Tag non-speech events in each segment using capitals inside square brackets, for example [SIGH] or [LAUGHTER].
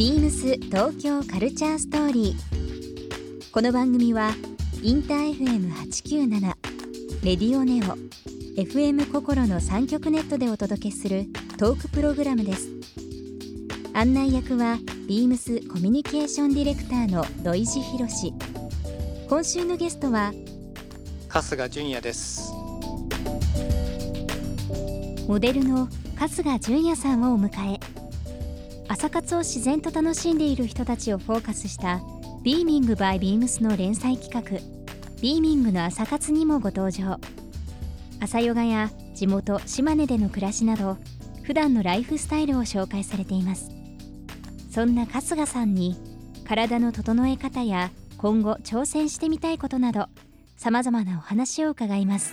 ビームス東京カルチャーストーリー。この番組はインター FM897 レディオネオ FM 心の三極ネットでお届けするトークプログラムです。案内役はビームスコミュニケーションディレクターの土井博志。今週のゲストは春日純也ですモデルの春日純也さんをお迎え朝活を自然と楽しんでいる人たちをフォーカスした「ビーミングバイビームスの連載企画「ビーミングの朝活」にもご登場。朝ヨガや地元島根での暮らしなど普段のライフスタイルを紹介されています。そんな春日さんに体の整え方や今後挑戦してみたいことなどさまざまなお話を伺います。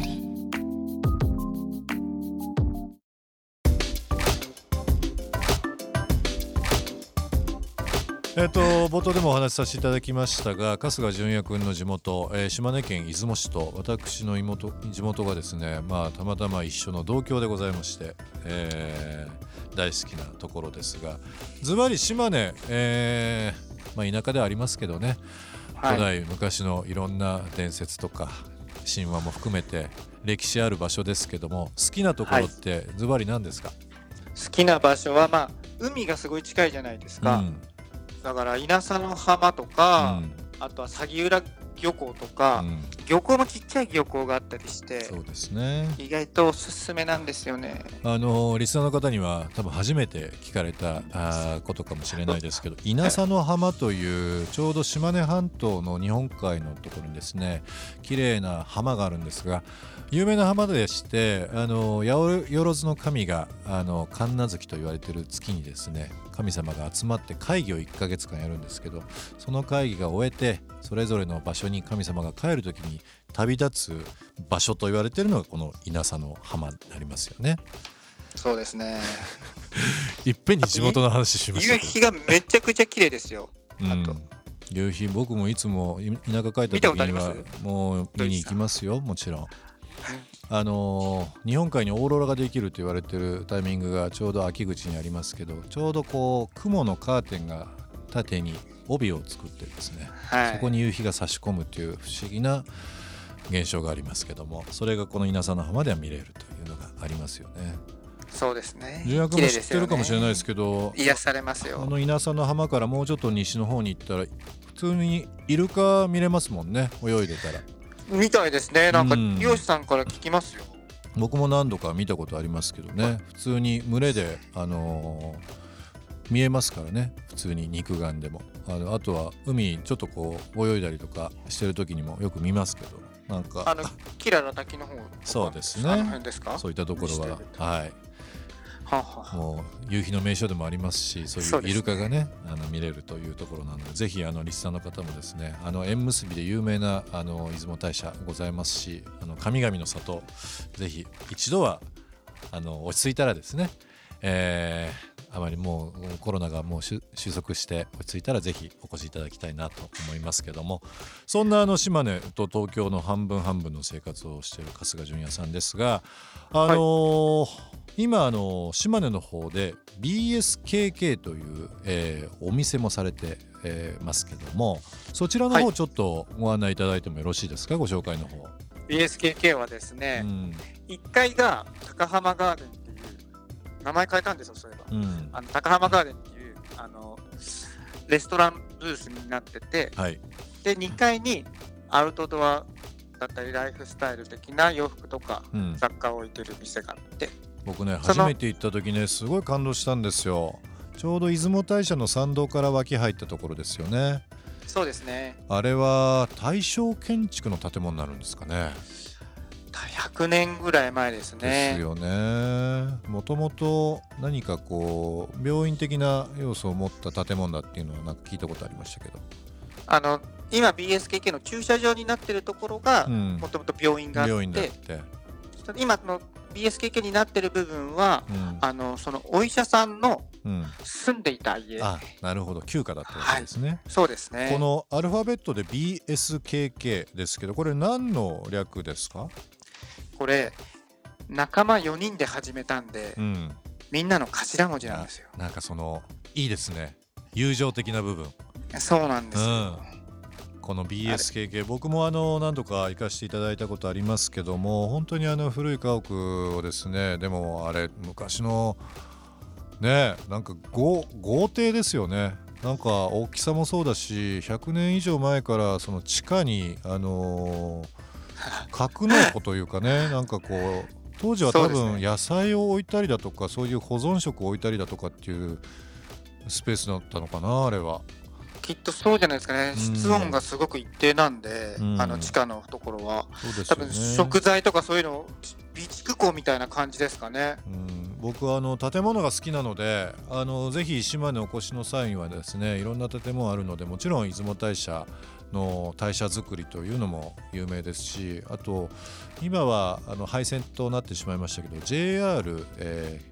ーえっと冒頭でもお話しさせていただきましたが春日純也君の地元、えー島根県出雲市と私の妹地元がですねまあたまたま一緒の同郷でございまして、えー大好きなところですがズバリ島根、えーまあ、田舎ではありますけどね、はい。古代昔のいろんな伝説とか神話も含めて歴史ある場所ですけども好きなところってズバリ何ですか、好きな場所はまあ海がすごい近いじゃないですか、うんだから稲佐の浜とか、うん。あとは詐欺浦漁港とか、うん漁港もちっちゃい漁港があったりしてそうですね。意外とおすすめなんですよね。あのリスナーの方には多分初めて聞かれたあーことかもしれないですけど稲佐の浜というちょうど島根半島の日本海のところにですね綺麗な浜があるんですが有名な浜でしてあの八百万の神があの神無月と言われている月にですね神様が集まって会議を1ヶ月間やるんですけどその会議が終えてそれぞれの場所に神様が帰る時に旅立つ場所と言われているのがこの稲佐の浜になりますよね。そうですね。いっぺんに地元の話しました夕日がめちゃくちゃ綺麗ですよ。うん。あと。夕日僕もいつもい田舎帰った時にはもう見に行きますよもちろん。あのー日本海にオーロラができると言われてるタイミングがちょうど秋口にありますけどちょうどこう雲のカーテンが縦に帯を作ってですね、はい。そこに夕日が差し込むという不思議な現象がありますけどもそれがこの稲佐の浜では見れるというのがありますよね。そうですね。重役も知ってるかもしれないですけど癒されますあよの稲佐の浜からもうちょっと西の方に行ったら普通にイルカ見れますもんね泳いでたら。みたいですね。なんかうん。漁師さんから聞きますよ。僕も何度か見たことありますけどね普通に群れで、あのー見えますからね。普通に肉眼でも。あのあとは海ちょっとこう泳いだりとかしてる時にもよく見ますけど。なんかあのキラの滝の方そうですね。あの辺ですか？そういったところは。はい。もう夕日の名所でもありますしそういうイルカがねあの見れるというところなのでぜひあのリスナーの方もですねあの縁結びで有名なあの出雲大社ございますしあの神々の里ぜひ一度はあの落ち着いたらですね、えーあまりもうコロナがもう収収束して落ち着いたらぜひお越しいただきたいなと思いますけども。そんなあの島根と東京の半分半分の生活をしている春日純也さんですがあのー今あの島根の方で BSKK という、えーお店もされて、えーますけどもそちらのはい方ちょっとご案内いただいてもよろしいですか？ご紹介の方。BSKK はですうね、ん。1階が高浜ガーデン名前変えたんですよそういえば。うん。あの高浜ガーデンっていうあのレストランブースになっててはい。で2階にアウトドアだったりライフスタイル的な洋服とかうん、雑貨を置いてる店があって。僕ね初めて行った時ねすごい感動したんですよ。ちょうど出雲大社の参道から脇入ったところですよね。そうですね。あれは大正建築の建物になるんですかね100年ぐらい前ですでね。すよね。もともと何かこう病院的な要素を持った建物だっていうのはなんか聞いたことありましたけど。あの今 BSKK の駐車場になってるところがうんもともと病院があって、病院だって。今の BSKK になってる部分はうん。あのそのお医者さんのうん。住んでいた家あ、なるほど。休暇だったわけですね。そうですねこのアルファベットで BSKK ですけど、これ何の略ですか？これ仲間4人で始めたんで、うん。みんなの頭文字なんですよなんかそのいいですね。友情的な部分。そうなんですよ、うんこの BSKK 僕もあの何度か行かせていただいたことありますけども本当にあの古い家屋をですねでもあれ昔のねなんか豪豪邸ですよねなんか大きさもそうだし100年以上前からその地下にあのー [LAUGHS] 格納庫というかねなんかこう当時は多分野菜を置いたりだとかそういう保存食を置いたりだとかっていうスペースだったのかなあれは。きっとそうじゃないですかね、うん。室温がすごく一定なんで、うん。あの地下のところは、ね。多分食材とかそういうの、備蓄庫みたいな感じですかね。うん。僕はあの建物が好きなのであのぜひ島根お越しの際にはですねいろんな建物あるのでもちろん出雲大社の代謝作りというのも有名ですしあと今はあの廃線となってしまいましたけど JR、えー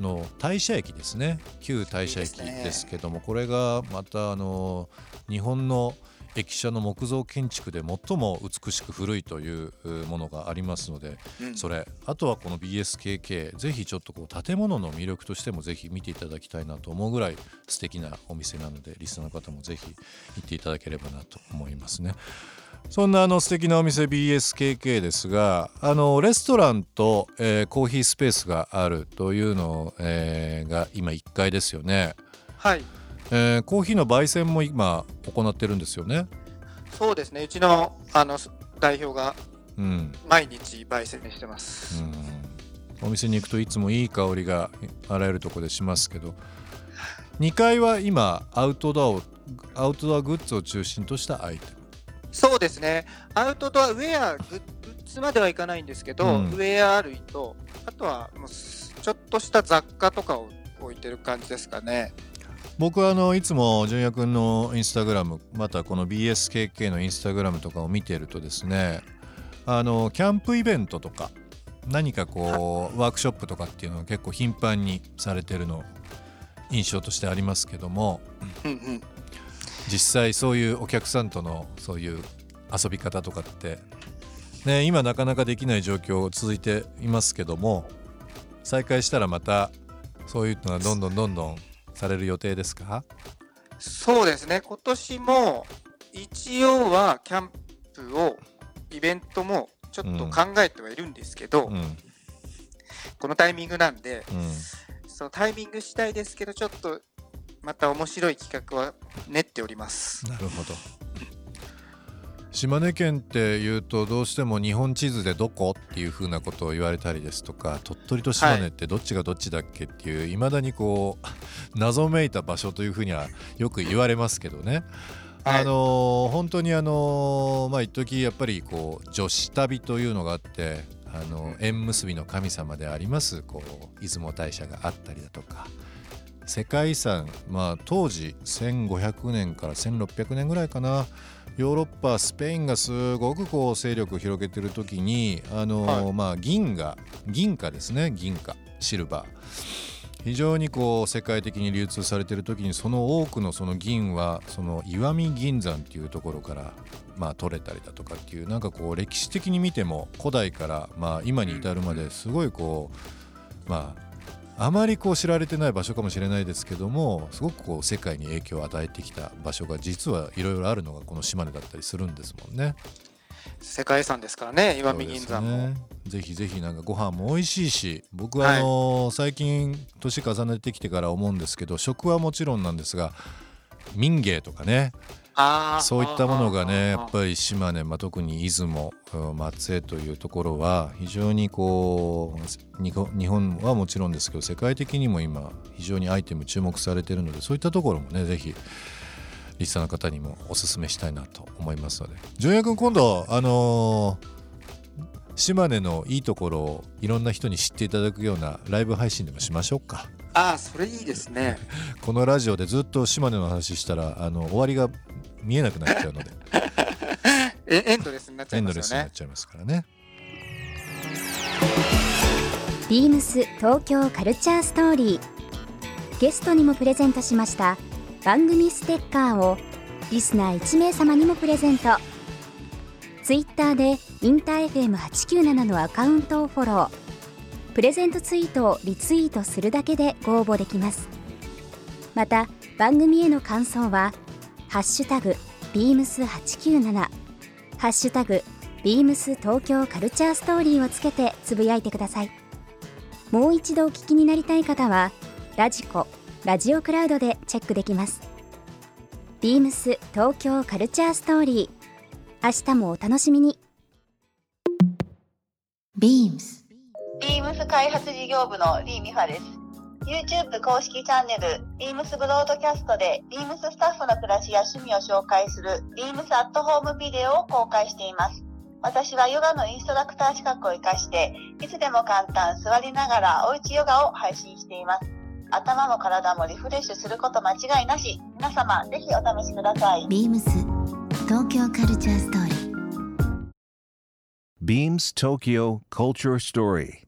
の大社駅ですね。旧大社駅ですねですけどもこれがまたあの日本の駅舎の木造建築で最も美しく古いといううものがありますのでうん。それあとはこの BSKK ぜひちょっとこう建物の魅力としてもぜひ見ていただきたいなと思うぐらい素敵なお店なのでリスナーの方もぜひ行っていただければなと思いますね。そんなあの素敵なお店 BSKK ですがあのレストランと、えーコーヒースペースがあるというの、えーが今1階ですよね、はい、えーコーヒーの焙煎も今行ってるんですよね？そうですね、うちのあの代表がうん。毎日焙煎してます。うん、お店に行くといつもいい香りがあらゆるところでしますけど。2階は今アウトドアをアウトドアグッズを中心としたアイテム。そうですね、アウトドアウェアグッ、ズまではいかないんですけど、うん。ウェア類と、あとはもうすちょっとした雑貨とかを置いてる感じですかね。僕はあのいつも純也君のインスタグラムまたこの BSKK のインスタグラムとかを見ているとですねあのキャンプイベントとか何かこうワークショップとかっていうのが結構頻繁にされてるの印象としてありますけどもうんうん、実際そういうお客さんとのそういう遊び方とかって、ね、今なかなかできない状況続いていますけども再開したらまたそういうのがどんどんどんどんされる予定ですか？そうですね、今年も一応はキャンプを、イベントもちょっと考えてはいるんですけど、うん。うん。このタイミングなんで、そのタイミング次第ですけど、ちょっとまた面白い企画は練っております。なるほど島根県っていうとどうしても日本地図でどこっていうふうなことを言われたりですとか鳥取と島根ってどっちがどっちだっけっていういまだにこう謎めいた場所というふうにはよく言われますけどね。はい。あのー本当にあのーまあ一時やっぱりこう女子旅というのがあってあの縁結びの神様でありますこう出雲大社があったりだとか。世界遺産まあ当時1500年から1600年ぐらいかなヨーロッパスペインがすごくこう勢力を広げてる時にあのーはい。まあ銀が銀貨ですね。銀貨シルバー。非常にこう世界的に流通されている時にその多くのその銀はその石見銀山っていうところからまあ取れたりだとかっていうなんかこう歴史的に見ても古代からまあ今に至るまですごいこうまああまりこう知られてない場所かもしれないですけどもすごくこう世界に影響を与えてきた場所が実はいろいろあるのがこの島根だったりするんですもんね。世界遺産ですからね、石見銀山も。ねぜひぜひなんかご飯も美味しいし僕はあのー最近年重ねてきてから思うんですけど食はもちろんなんですが民芸とかねそういったものがねやっぱり島根、まあ、特に出雲うん松江というところは非常にこう日本日本はもちろんですけど世界的にも今非常にアイテム注目されているのでそういったところもねぜひリスナーの方にもおすすめしたいなと思いますので。純也君今度あのー島根のいいところをいろんな人に知っていただくようなライブ配信でもしましょうかああそれいいですね。このラジオでずっと島根の話したらあの終わりが見えなくなっちゃうので。[LAUGHS] えエンドレスになっちゃエいますよね。ンドレスになっちゃいますからね。ビームス東京カルチャーストーリー。ゲストにもプレゼントしました番組ステッカーをリスナー1名様にもプレゼント。ツイッターでインター FM897 のアカウントをフォロープレゼントツイートをリツイートするだけでご応募できます。また番組への感想は「ハッシュタグビームス897」「ハッシュタグビームス東京カルチャーストーリー」をつけてつぶやいてください。もう一度お聞きになりたい方はラジコラジオクラウドでチェックできます。ビームス東京カルチャーストーリー。明日もお楽しみに。ビームス。開発事業部のリー・ミファです。YouTube 公式チャンネル、ビームスブロードキャストで、ビームススタッフの暮らしや趣味を紹介する、ビームスアットホームビデオを公開しています。私はヨガのインストラクター資格を活かして、いつでも簡単、座りながらおうちヨガを配信しています。頭も体もリフレッシュすること間違いなし。皆様、ぜひお試しください。BEAMS 東京カルチャーストーリー Beams Tokyo Culture Story.